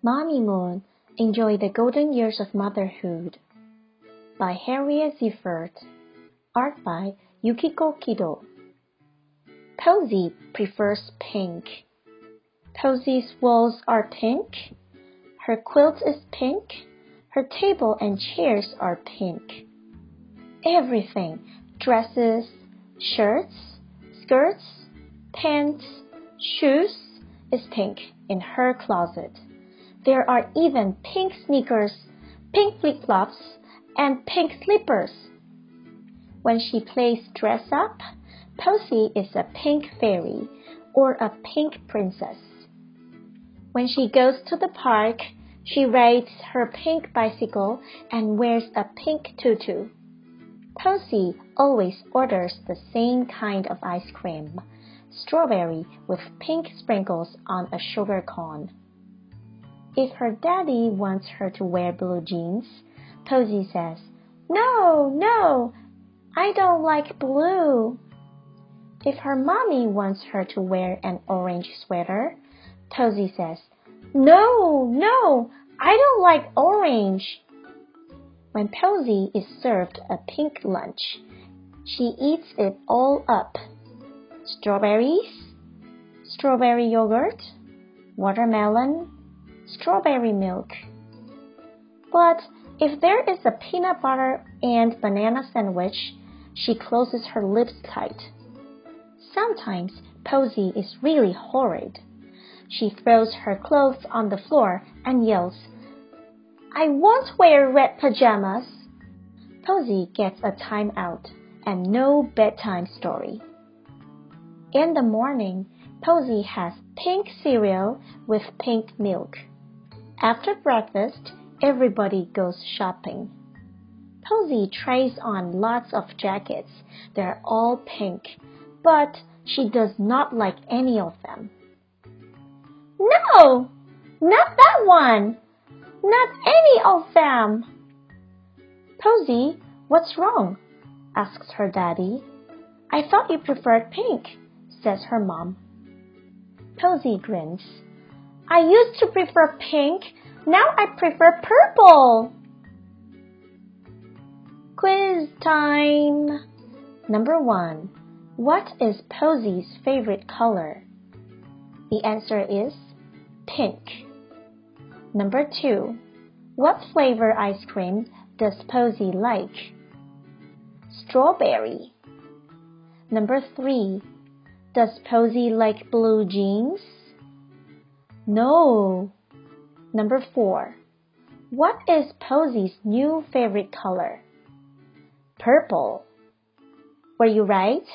Mommy Moon, Enjoy the Golden Years of Motherhood by Harriet Ziefert. Art by Yukiko Kido. Posey prefers pink. Posey's walls are pink. Her quilt is pink. Her table and chairs are pink. Everything dresses, shirts, skirts, pants, shoes is pink in her closet. There are even pink sneakers, pink flip flops, and pink slippers. When she plays dress up, Posey is a pink fairy or a pink princess. When she goes to the park, she rides her pink bicycle and wears a pink tutu. Posey always orders the same kind of ice cream strawberry with pink sprinkles on a sugar cone. If her daddy wants her to wear blue jeans, Posey says, No, no, I don't like blue. If her mommy wants her to wear an orange sweater, Posey says, No, no, I don't like orange. When Posey is served a pink lunch, she eats it all up. Strawberries, strawberry yogurt, watermelon, strawberry milk. But if there is a peanut butter and banana sandwich, she closes her lips tight. Sometimes Posey is really horrid. She throws her clothes on the floor and yells, I won't wear red pajamas. Posey gets a time out and no bedtime story. In the morning, Posey has pink cereal with pink milk. After breakfast, everybody goes shopping. Posey tries on lots of jackets. They're all pink, but she does not like any of them. No, not that one. Not any of them. Posey, what's wrong? asks her daddy. I thought you preferred pink, says her mom. Posey grins. I used to prefer pink. Now I prefer purple. Quiz time. Number one. What is Posey's favorite color? The answer is pink. Number two. What flavor ice cream does Posey like? Strawberry. Number three. Does Posey like blue jeans? No. Number four. What is Posey's new favorite color? Purple. Were you right?